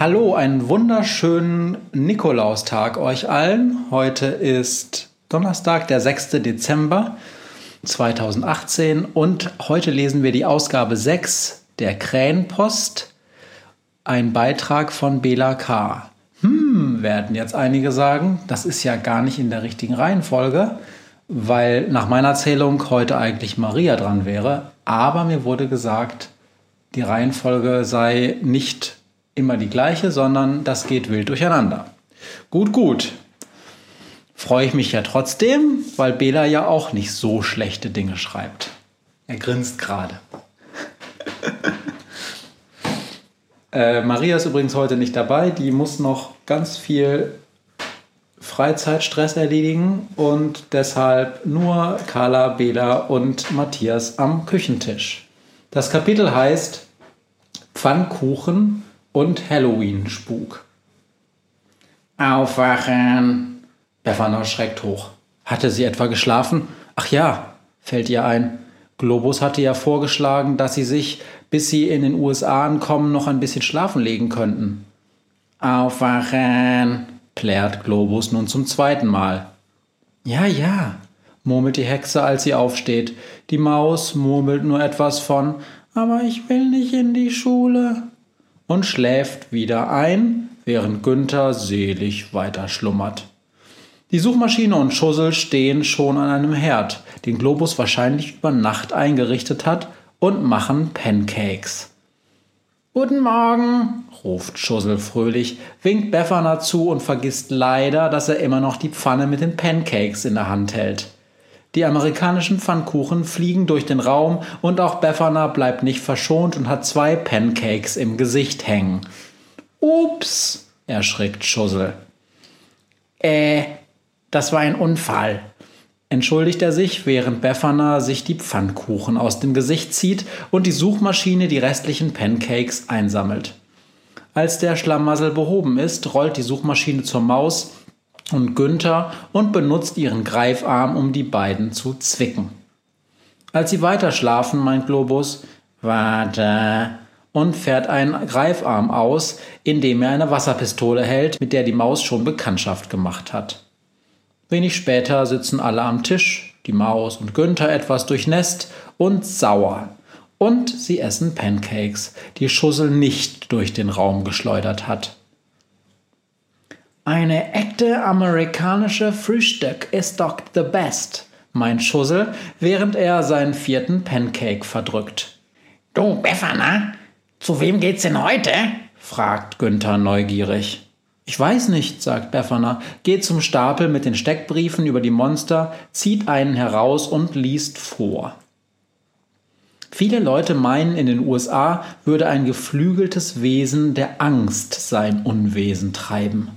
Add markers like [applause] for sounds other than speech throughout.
Hallo, einen wunderschönen Nikolaustag euch allen. Heute ist Donnerstag, der 6. Dezember 2018 und heute lesen wir die Ausgabe 6 der Krähenpost, ein Beitrag von Bela K. Hm, werden jetzt einige sagen, das ist ja gar nicht in der richtigen Reihenfolge, weil nach meiner Zählung heute eigentlich Maria dran wäre, aber mir wurde gesagt, die Reihenfolge sei nicht immer die gleiche, sondern das geht wild durcheinander. Gut, gut. Freue ich mich ja trotzdem, weil Bela ja auch nicht so schlechte Dinge schreibt. Er grinst gerade. [laughs] äh, Maria ist übrigens heute nicht dabei. Die muss noch ganz viel Freizeitstress erledigen und deshalb nur Carla, Bela und Matthias am Küchentisch. Das Kapitel heißt Pfannkuchen und Halloween-Spuk. Aufwachen! Befana schreckt hoch. Hatte sie etwa geschlafen? Ach ja, fällt ihr ein. Globus hatte ja vorgeschlagen, dass sie sich, bis sie in den USA ankommen, noch ein bisschen schlafen legen könnten. Aufwachen! plärt Globus nun zum zweiten Mal. Ja, ja, murmelt die Hexe, als sie aufsteht. Die Maus murmelt nur etwas von, aber ich will nicht in die Schule und schläft wieder ein, während Günther selig weiter schlummert. Die Suchmaschine und Schussel stehen schon an einem Herd, den Globus wahrscheinlich über Nacht eingerichtet hat, und machen Pancakes. Guten Morgen, ruft Schussel fröhlich, winkt Befana zu und vergisst leider, dass er immer noch die Pfanne mit den Pancakes in der Hand hält. Die amerikanischen Pfannkuchen fliegen durch den Raum und auch Befana bleibt nicht verschont und hat zwei Pancakes im Gesicht hängen. Ups, erschrickt Schussel. Äh, das war ein Unfall, entschuldigt er sich, während Befana sich die Pfannkuchen aus dem Gesicht zieht und die Suchmaschine die restlichen Pancakes einsammelt. Als der Schlamassel behoben ist, rollt die Suchmaschine zur Maus und Günther und benutzt ihren Greifarm, um die beiden zu zwicken. Als sie weiter schlafen, meint Globus, warte, und fährt einen Greifarm aus, indem er eine Wasserpistole hält, mit der die Maus schon Bekanntschaft gemacht hat. Wenig später sitzen alle am Tisch, die Maus und Günther etwas durchnässt und sauer. Und sie essen Pancakes, die Schussel nicht durch den Raum geschleudert hat. Eine echte amerikanische Frühstück ist doch the best, meint Schussel, während er seinen vierten Pancake verdrückt. Du, Befana, zu wem geht's denn heute? fragt Günther neugierig. Ich weiß nicht, sagt Befana, geht zum Stapel mit den Steckbriefen über die Monster, zieht einen heraus und liest vor. Viele Leute meinen, in den USA würde ein geflügeltes Wesen der Angst sein Unwesen treiben.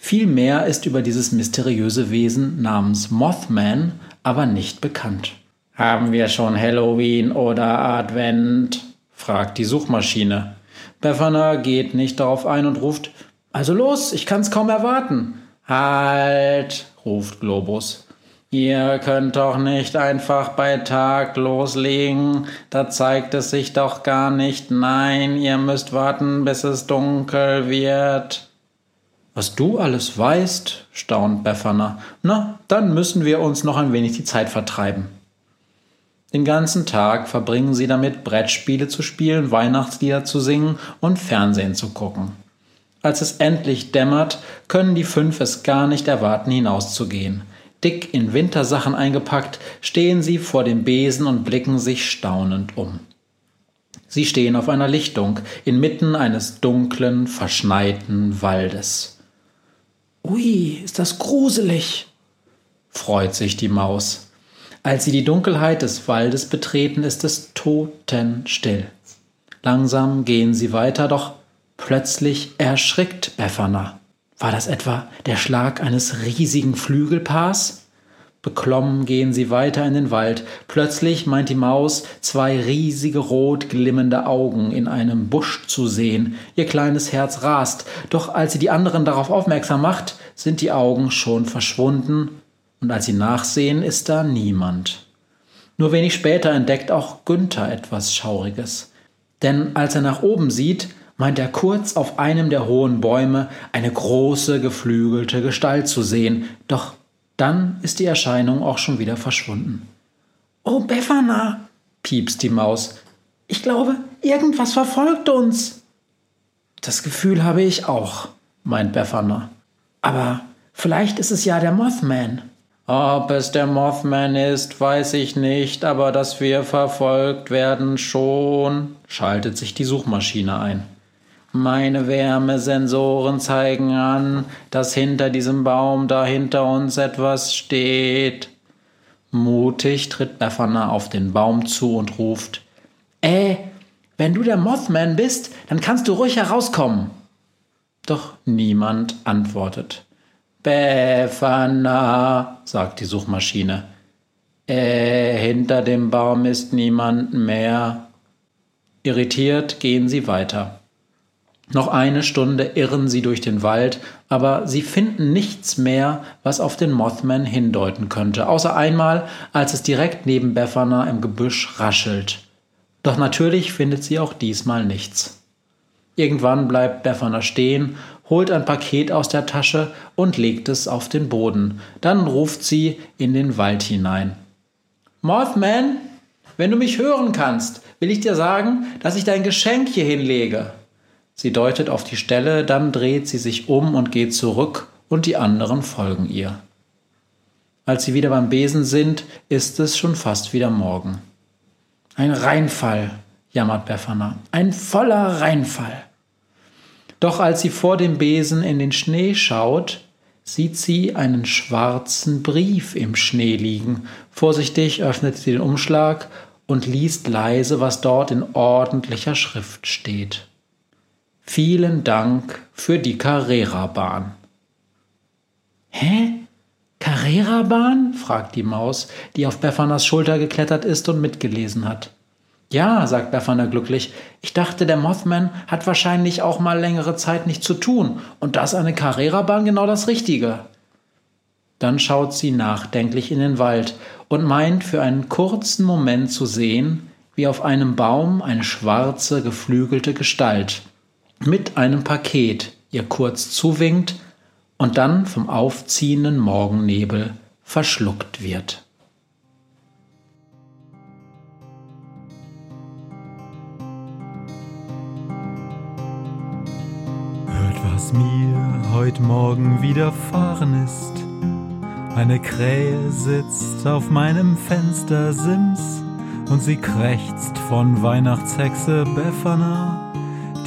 Viel mehr ist über dieses mysteriöse Wesen namens Mothman aber nicht bekannt. Haben wir schon Halloween oder Advent? fragt die Suchmaschine. Befana geht nicht darauf ein und ruft, also los, ich kann's kaum erwarten. Halt, ruft Globus. Ihr könnt doch nicht einfach bei Tag loslegen, da zeigt es sich doch gar nicht. Nein, ihr müsst warten, bis es dunkel wird. Was du alles weißt, staunt Befana. Na, dann müssen wir uns noch ein wenig die Zeit vertreiben. Den ganzen Tag verbringen sie damit, Brettspiele zu spielen, Weihnachtslieder zu singen und Fernsehen zu gucken. Als es endlich dämmert, können die fünf es gar nicht erwarten, hinauszugehen. Dick in Wintersachen eingepackt, stehen sie vor dem Besen und blicken sich staunend um. Sie stehen auf einer Lichtung inmitten eines dunklen, verschneiten Waldes. Ui, ist das gruselig, freut sich die Maus. Als sie die Dunkelheit des Waldes betreten, ist es totenstill. Langsam gehen sie weiter, doch plötzlich erschrickt Befana. War das etwa der Schlag eines riesigen Flügelpaars? Beklommen gehen sie weiter in den Wald. Plötzlich meint die Maus, zwei riesige rot glimmende Augen in einem Busch zu sehen. Ihr kleines Herz rast, doch als sie die anderen darauf aufmerksam macht, sind die Augen schon verschwunden, und als sie nachsehen, ist da niemand. Nur wenig später entdeckt auch Günther etwas Schauriges. Denn als er nach oben sieht, meint er kurz auf einem der hohen Bäume eine große geflügelte Gestalt zu sehen, doch dann ist die Erscheinung auch schon wieder verschwunden. Oh, Befana, piepst die Maus. Ich glaube, irgendwas verfolgt uns. Das Gefühl habe ich auch, meint Befana. Aber vielleicht ist es ja der Mothman. Ob es der Mothman ist, weiß ich nicht, aber dass wir verfolgt werden schon, schaltet sich die Suchmaschine ein. Meine Wärmesensoren zeigen an, dass hinter diesem Baum da hinter uns etwas steht. Mutig tritt Befana auf den Baum zu und ruft: Äh, wenn du der Mothman bist, dann kannst du ruhig herauskommen. Doch niemand antwortet. Befana, sagt die Suchmaschine. Äh, hinter dem Baum ist niemand mehr. Irritiert gehen sie weiter. Noch eine Stunde irren sie durch den Wald, aber sie finden nichts mehr, was auf den Mothman hindeuten könnte, außer einmal, als es direkt neben Befana im Gebüsch raschelt. Doch natürlich findet sie auch diesmal nichts. Irgendwann bleibt Befana stehen, holt ein Paket aus der Tasche und legt es auf den Boden. Dann ruft sie in den Wald hinein. Mothman, wenn du mich hören kannst, will ich dir sagen, dass ich dein Geschenk hier hinlege. Sie deutet auf die Stelle, dann dreht sie sich um und geht zurück, und die anderen folgen ihr. Als sie wieder beim Besen sind, ist es schon fast wieder Morgen. Ein Reinfall, jammert Befana, ein voller Reinfall. Doch als sie vor dem Besen in den Schnee schaut, sieht sie einen schwarzen Brief im Schnee liegen. Vorsichtig öffnet sie den Umschlag und liest leise, was dort in ordentlicher Schrift steht. Vielen Dank für die Carrera-Bahn. Hä? Carrera-Bahn? fragt die Maus, die auf Befanas Schulter geklettert ist und mitgelesen hat. Ja, sagt Befana glücklich, ich dachte, der Mothman hat wahrscheinlich auch mal längere Zeit nichts zu tun, und da ist eine Carrera-Bahn genau das Richtige. Dann schaut sie nachdenklich in den Wald und meint für einen kurzen Moment zu sehen, wie auf einem Baum eine schwarze, geflügelte Gestalt mit einem Paket ihr kurz zuwinkt und dann vom aufziehenden Morgennebel verschluckt wird. Hört, was mir heute Morgen widerfahren ist. Eine Krähe sitzt auf meinem Fenstersims und sie krächzt von Weihnachtshexe Befana